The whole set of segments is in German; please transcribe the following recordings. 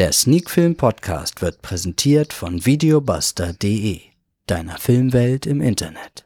Der Sneakfilm Podcast wird präsentiert von videobuster.de, deiner Filmwelt im Internet.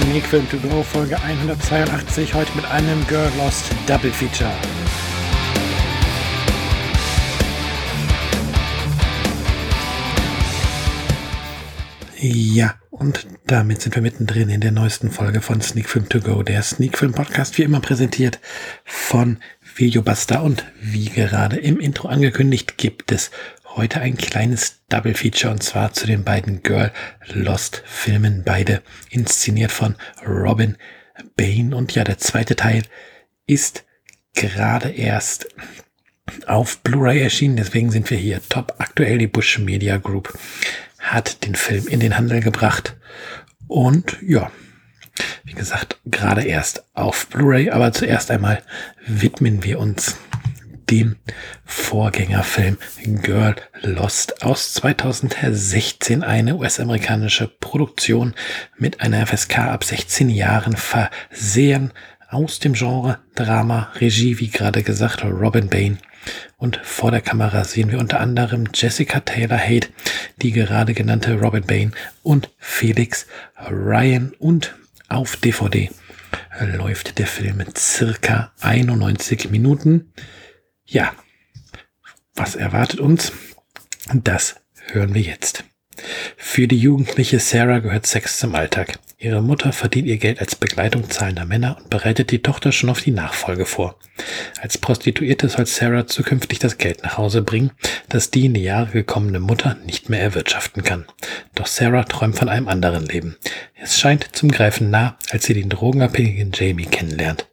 Sneakfilm to go Folge 182 heute mit einem Girl Lost Double Feature. Ja, und damit sind wir mittendrin in der neuesten Folge von Sneak Film To Go, der Sneak Film Podcast, wie immer präsentiert von Videobuster. Und wie gerade im Intro angekündigt, gibt es heute ein kleines Double Feature und zwar zu den beiden Girl Lost Filmen, beide inszeniert von Robin Bain. Und ja, der zweite Teil ist gerade erst auf Blu-ray erschienen, deswegen sind wir hier top aktuell die Bush Media Group hat den Film in den Handel gebracht. Und ja, wie gesagt, gerade erst auf Blu-ray, aber zuerst einmal widmen wir uns dem Vorgängerfilm Girl Lost aus 2016, eine US-amerikanische Produktion mit einer FSK ab 16 Jahren versehen aus dem Genre Drama, Regie, wie gerade gesagt, Robin Bain und vor der Kamera sehen wir unter anderem Jessica Taylor Haidt, die gerade genannte Robin Bain und Felix Ryan. Und auf DVD läuft der Film circa 91 Minuten. Ja, was erwartet uns? Das hören wir jetzt. Für die jugendliche Sarah gehört Sex zum Alltag. Ihre Mutter verdient ihr Geld als Begleitung zahlender Männer und bereitet die Tochter schon auf die Nachfolge vor. Als Prostituierte soll Sarah zukünftig das Geld nach Hause bringen, das die in die Jahre gekommene Mutter nicht mehr erwirtschaften kann. Doch Sarah träumt von einem anderen Leben. Es scheint zum Greifen nah, als sie den drogenabhängigen Jamie kennenlernt.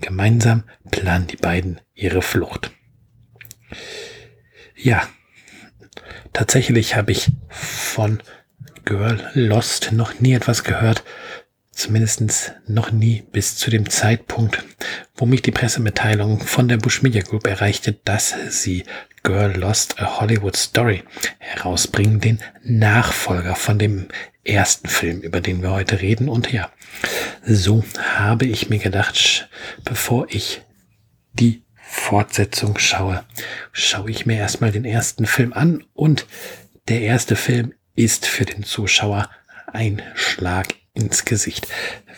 Gemeinsam planen die beiden ihre Flucht. Ja, tatsächlich habe ich von Girl Lost noch nie etwas gehört. Zumindest noch nie bis zu dem Zeitpunkt, wo mich die Pressemitteilung von der Bush Media Group erreichte, dass sie Girl Lost a Hollywood Story herausbringen, den Nachfolger von dem ersten Film, über den wir heute reden. Und ja, so habe ich mir gedacht, bevor ich die Fortsetzung schaue, schaue ich mir erstmal den ersten Film an und der erste Film ist für den Zuschauer ein Schlag ins Gesicht.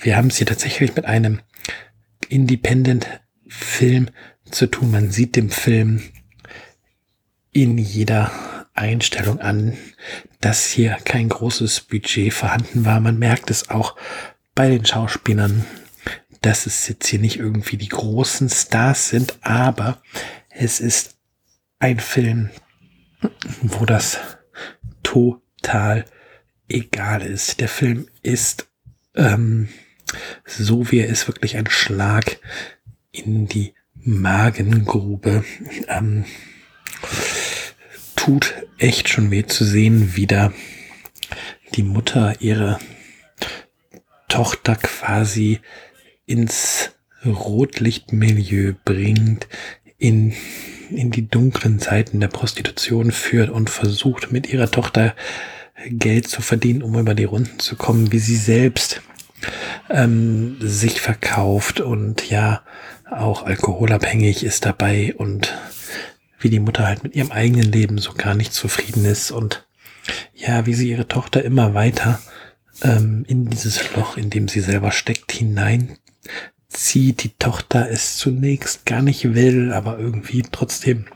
Wir haben es hier tatsächlich mit einem Independent-Film zu tun. Man sieht dem Film in jeder Einstellung an, dass hier kein großes Budget vorhanden war. Man merkt es auch bei den Schauspielern, dass es jetzt hier nicht irgendwie die großen Stars sind, aber es ist ein Film, wo das To total egal ist. Der Film ist ähm, so, wie er ist, wirklich ein Schlag in die Magengrube. Ähm, tut echt schon weh zu sehen, wie da die Mutter ihre Tochter quasi ins Rotlichtmilieu bringt, in in die dunklen Seiten der Prostitution führt und versucht mit ihrer Tochter Geld zu verdienen, um über die Runden zu kommen, wie sie selbst ähm, sich verkauft und ja auch alkoholabhängig ist dabei und wie die Mutter halt mit ihrem eigenen Leben so gar nicht zufrieden ist und ja, wie sie ihre Tochter immer weiter ähm, in dieses Loch, in dem sie selber steckt, hinein zieht, die Tochter es zunächst gar nicht will, aber irgendwie trotzdem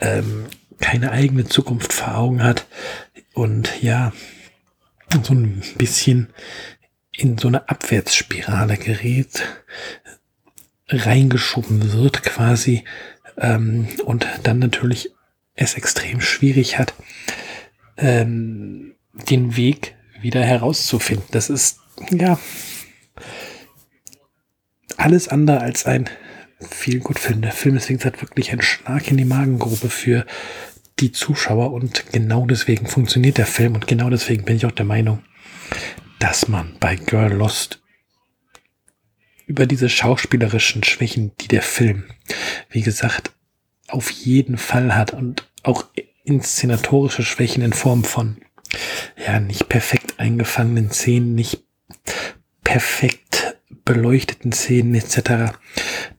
ähm, keine eigene Zukunft vor Augen hat und ja, so ein bisschen in so eine Abwärtsspirale gerät, reingeschoben wird quasi ähm, und dann natürlich es extrem schwierig hat, ähm, den Weg wieder herauszufinden. Das ist ja alles andere als ein viel gut Film. Der Film wie gesagt, wirklich ein Schlag in die Magengrube für die Zuschauer und genau deswegen funktioniert der Film und genau deswegen bin ich auch der Meinung, dass man bei Girl Lost über diese schauspielerischen Schwächen, die der Film, wie gesagt, auf jeden Fall hat und auch inszenatorische Schwächen in Form von ja nicht perfekt eingefangenen Szenen, nicht perfekt beleuchteten Szenen etc.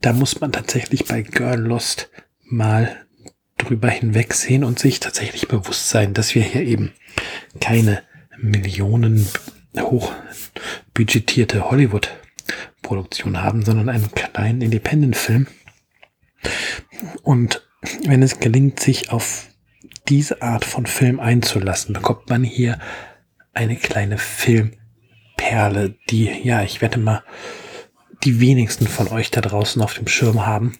Da muss man tatsächlich bei Girl Lost mal drüber hinwegsehen und sich tatsächlich bewusst sein, dass wir hier eben keine Millionen hoch budgetierte Hollywood-Produktion haben, sondern einen kleinen Independent-Film. Und wenn es gelingt, sich auf diese Art von Film einzulassen, bekommt man hier eine kleine Filmperle, die, ja, ich wette mal, die wenigsten von euch da draußen auf dem Schirm haben.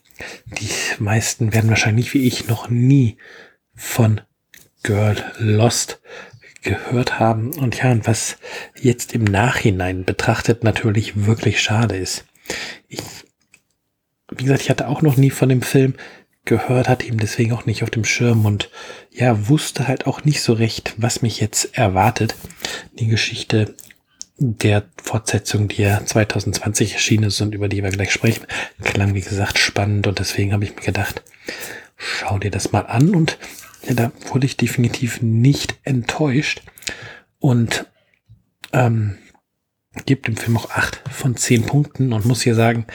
Die meisten werden wahrscheinlich wie ich noch nie von Girl Lost gehört haben. Und ja, und was jetzt im Nachhinein betrachtet natürlich wirklich schade ist. Ich, wie gesagt, ich hatte auch noch nie von dem Film gehört, hatte ihm deswegen auch nicht auf dem Schirm und ja, wusste halt auch nicht so recht, was mich jetzt erwartet. Die Geschichte der Fortsetzung, die ja 2020 erschienen ist und über die wir gleich sprechen, klang wie gesagt spannend und deswegen habe ich mir gedacht, schau dir das mal an und ja, da wurde ich definitiv nicht enttäuscht und ähm, gibt dem Film auch acht von zehn Punkten und muss hier sagen,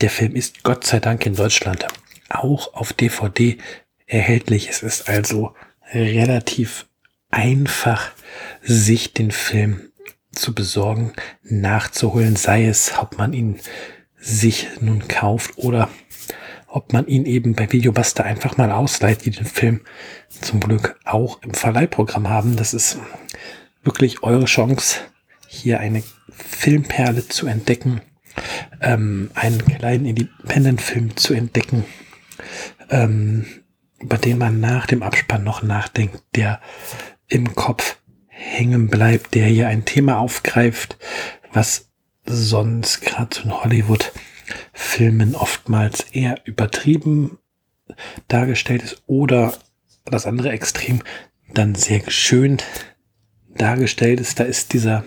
der Film ist Gott sei Dank in Deutschland auch auf DVD erhältlich. Es ist also relativ einfach, sich den Film zu besorgen, nachzuholen, sei es, ob man ihn sich nun kauft oder ob man ihn eben bei Videobuster einfach mal ausleiht, die den Film zum Glück auch im Verleihprogramm haben. Das ist wirklich eure Chance, hier eine Filmperle zu entdecken, ähm, einen kleinen Independent-Film zu entdecken, ähm, über den man nach dem Abspann noch nachdenkt, der im Kopf hängen bleibt, der hier ein Thema aufgreift, was sonst gerade in Hollywood-Filmen oftmals eher übertrieben dargestellt ist oder das andere Extrem dann sehr schön dargestellt ist. Da ist dieser,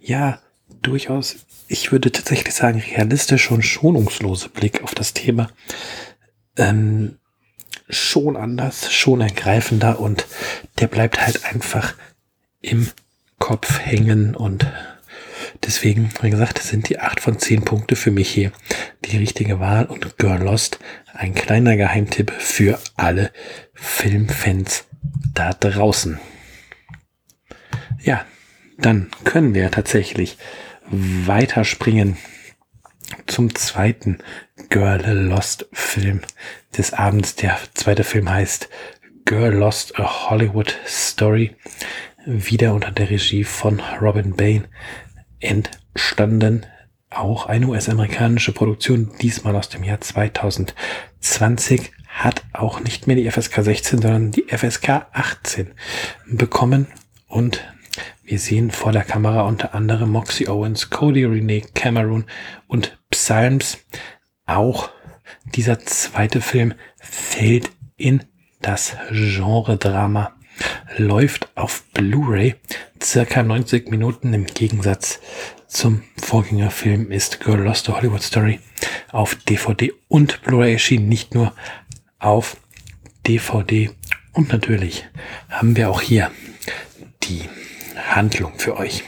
ja, durchaus, ich würde tatsächlich sagen, realistische und schonungslose Blick auf das Thema ähm, schon anders, schon ergreifender und der bleibt halt einfach im Kopf hängen und deswegen, wie gesagt, sind die acht von zehn Punkte für mich hier die richtige Wahl und Girl Lost ein kleiner Geheimtipp für alle Filmfans da draußen. Ja, dann können wir tatsächlich weiterspringen zum zweiten Girl Lost Film des Abends. Der zweite Film heißt Girl Lost a Hollywood Story wieder unter der Regie von Robin Bain entstanden. Auch eine US-amerikanische Produktion, diesmal aus dem Jahr 2020, hat auch nicht mehr die FSK 16, sondern die FSK 18 bekommen. Und wir sehen vor der Kamera unter anderem Moxie Owens, Cody Renee Cameron und Psalms. Auch dieser zweite Film fällt in das Genre-Drama läuft auf Blu-ray circa 90 Minuten im Gegensatz zum Vorgängerfilm ist Girl Lost a Hollywood Story auf DVD und Blu-ray erschienen, nicht nur auf DVD. Und natürlich haben wir auch hier die Handlung für euch.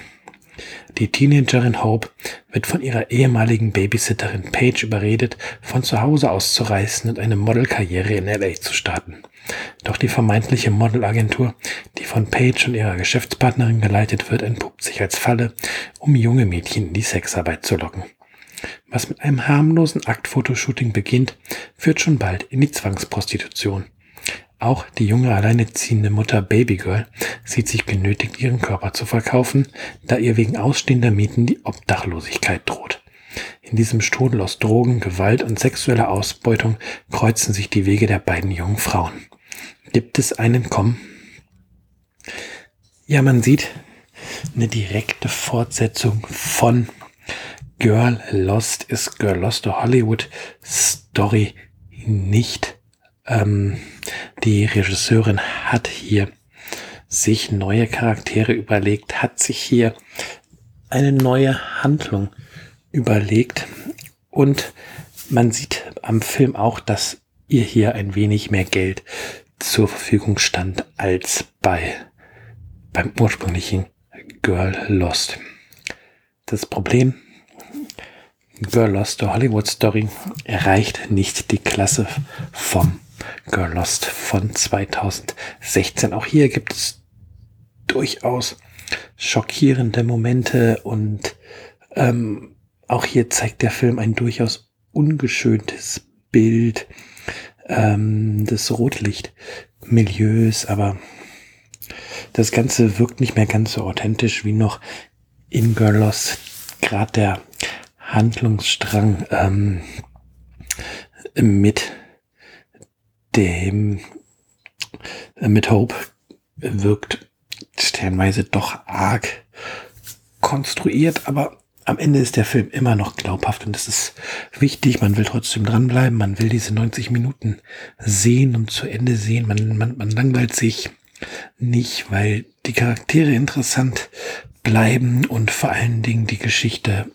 Die Teenagerin Hope wird von ihrer ehemaligen Babysitterin Paige überredet, von zu Hause auszureißen und eine Modelkarriere in LA zu starten. Doch die vermeintliche Modelagentur, die von Paige und ihrer Geschäftspartnerin geleitet wird, entpuppt sich als Falle, um junge Mädchen in die Sexarbeit zu locken. Was mit einem harmlosen Aktfotoshooting beginnt, führt schon bald in die Zwangsprostitution. Auch die junge alleinerziehende Mutter Babygirl sieht sich genötigt, ihren Körper zu verkaufen, da ihr wegen ausstehender Mieten die Obdachlosigkeit droht. In diesem Strudel aus Drogen, Gewalt und sexueller Ausbeutung kreuzen sich die Wege der beiden jungen Frauen. Gibt es einen Kommen? Ja, man sieht eine direkte Fortsetzung von Girl Lost ist Girl Lost a Hollywood Story nicht ähm, die Regisseurin hat hier sich neue Charaktere überlegt, hat sich hier eine neue Handlung überlegt und man sieht am Film auch, dass ihr hier ein wenig mehr Geld zur Verfügung stand als bei beim ursprünglichen Girl Lost. Das Problem, Girl Lost, der Hollywood Story, erreicht nicht die Klasse vom Girl Lost von 2016. Auch hier gibt es durchaus schockierende Momente und ähm, auch hier zeigt der Film ein durchaus ungeschöntes Bild ähm, des Rotlichtmilieus, aber das Ganze wirkt nicht mehr ganz so authentisch wie noch in Girl Lost. Gerade der Handlungsstrang ähm, mit dem äh, mit Hope wirkt stellenweise doch arg konstruiert, aber am Ende ist der Film immer noch glaubhaft und das ist wichtig. Man will trotzdem dranbleiben. Man will diese 90 Minuten sehen und zu Ende sehen. Man, man, man langweilt sich nicht, weil die Charaktere interessant bleiben und vor allen Dingen die Geschichte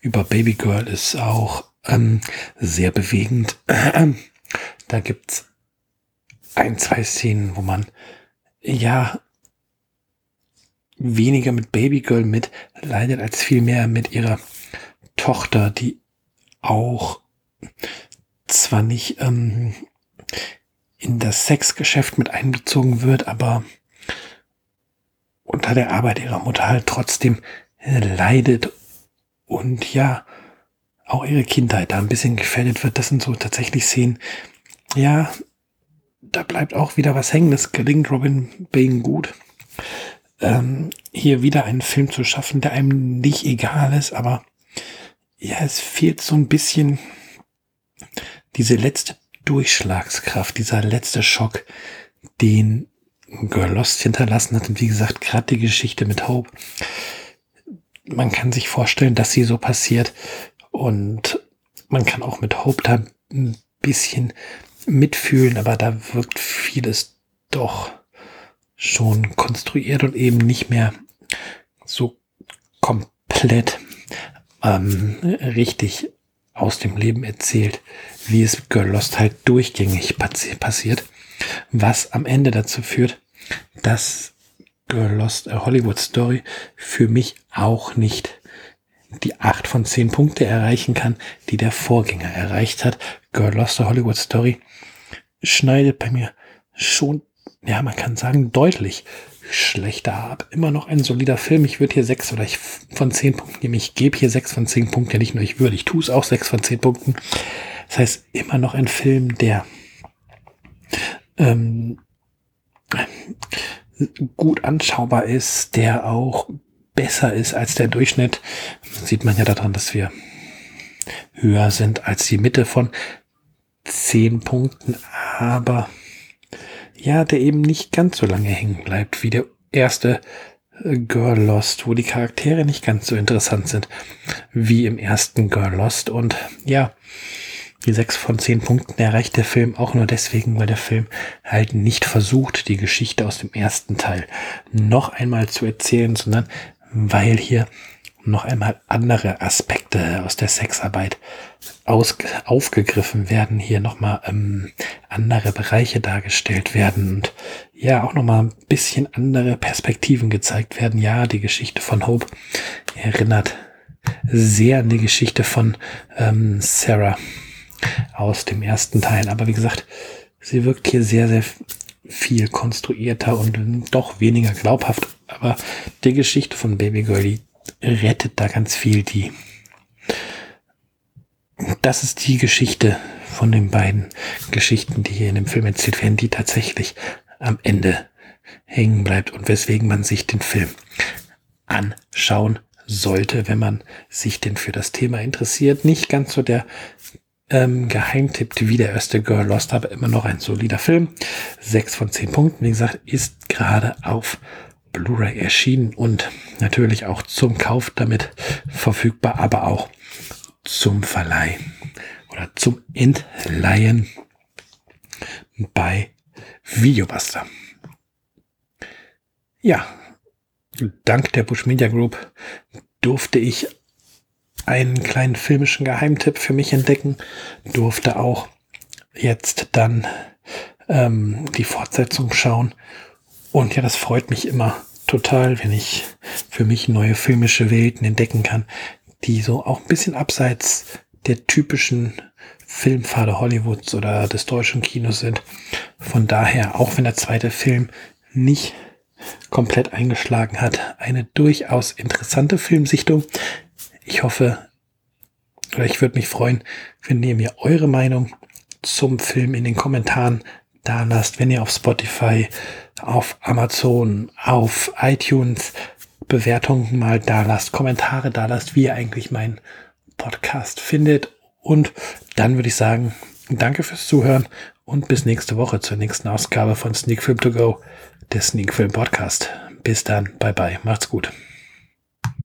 über Baby Girl ist auch ähm, sehr bewegend. da gibt's ein, zwei Szenen, wo man ja weniger mit Babygirl mitleidet, als vielmehr mit ihrer Tochter, die auch zwar nicht ähm, in das Sexgeschäft mit einbezogen wird, aber unter der Arbeit ihrer Mutter halt trotzdem leidet und ja, auch ihre Kindheit da ein bisschen gefährdet wird. Das sind so tatsächlich Szenen, ja, da bleibt auch wieder was hängen. Das gelingt Robin Bane gut ähm, hier wieder einen Film zu schaffen, der einem nicht egal ist, aber ja, es fehlt so ein bisschen diese letzte Durchschlagskraft, dieser letzte Schock, den Girl Lost hinterlassen hat. Und wie gesagt, gerade die Geschichte mit Hope. Man kann sich vorstellen, dass sie so passiert. Und man kann auch mit Hope da ein bisschen mitfühlen, aber da wirkt vieles doch schon konstruiert und eben nicht mehr so komplett ähm, richtig aus dem Leben erzählt, wie es Girl halt durchgängig passi passiert, was am Ende dazu führt, dass Girl Lost a Hollywood Story für mich auch nicht die acht von zehn Punkte erreichen kann, die der Vorgänger erreicht hat. Girl Lost a Hollywood Story schneidet bei mir schon ja, man kann sagen, deutlich schlechter ab. Immer noch ein solider Film. Ich würde hier sechs oder ich von zehn Punkten nehmen. Ich gebe hier sechs von zehn Punkten. Ja, nicht nur ich würde, ich tue es auch sechs von zehn Punkten. Das heißt, immer noch ein Film, der ähm, gut anschaubar ist, der auch besser ist als der Durchschnitt. sieht man ja daran, dass wir höher sind als die Mitte von zehn Punkten. Aber ja, der eben nicht ganz so lange hängen bleibt wie der erste äh, Girl Lost, wo die Charaktere nicht ganz so interessant sind wie im ersten Girl Lost. Und ja, die sechs von zehn Punkten erreicht der Film auch nur deswegen, weil der Film halt nicht versucht, die Geschichte aus dem ersten Teil noch einmal zu erzählen, sondern weil hier noch einmal andere Aspekte aus der Sexarbeit aus, aufgegriffen werden, hier nochmal ähm, andere Bereiche dargestellt werden und ja auch nochmal ein bisschen andere Perspektiven gezeigt werden. Ja, die Geschichte von Hope erinnert sehr an die Geschichte von ähm, Sarah aus dem ersten Teil. Aber wie gesagt, sie wirkt hier sehr, sehr viel konstruierter und doch weniger glaubhaft. Aber die Geschichte von Baby Girl, die rettet da ganz viel die. Das ist die Geschichte von den beiden Geschichten, die hier in dem Film erzählt werden, die tatsächlich am Ende hängen bleibt und weswegen man sich den Film anschauen sollte, wenn man sich denn für das Thema interessiert. Nicht ganz so der ähm, Geheimtipp wie der erste Girl Lost, aber immer noch ein solider Film. Sechs von zehn Punkten, wie gesagt, ist gerade auf Blu-ray erschienen und natürlich auch zum Kauf damit verfügbar, aber auch zum Verleih oder zum Entleihen bei Videobuster. Ja, dank der Bush Media Group durfte ich einen kleinen filmischen Geheimtipp für mich entdecken, durfte auch jetzt dann ähm, die Fortsetzung schauen. Und ja, das freut mich immer total, wenn ich für mich neue filmische Welten entdecken kann, die so auch ein bisschen abseits der typischen Filmpfade Hollywoods oder des deutschen Kinos sind. Von daher, auch wenn der zweite Film nicht komplett eingeschlagen hat, eine durchaus interessante Filmsichtung. Ich hoffe, oder ich würde mich freuen, wenn ihr mir eure Meinung zum Film in den Kommentaren da lasst, wenn ihr auf Spotify, auf Amazon, auf iTunes Bewertungen mal da lasst, Kommentare da lasst, wie ihr eigentlich meinen Podcast findet. Und dann würde ich sagen, danke fürs Zuhören und bis nächste Woche zur nächsten Ausgabe von Sneak Film To Go, der Sneak Film Podcast. Bis dann, bye bye, macht's gut.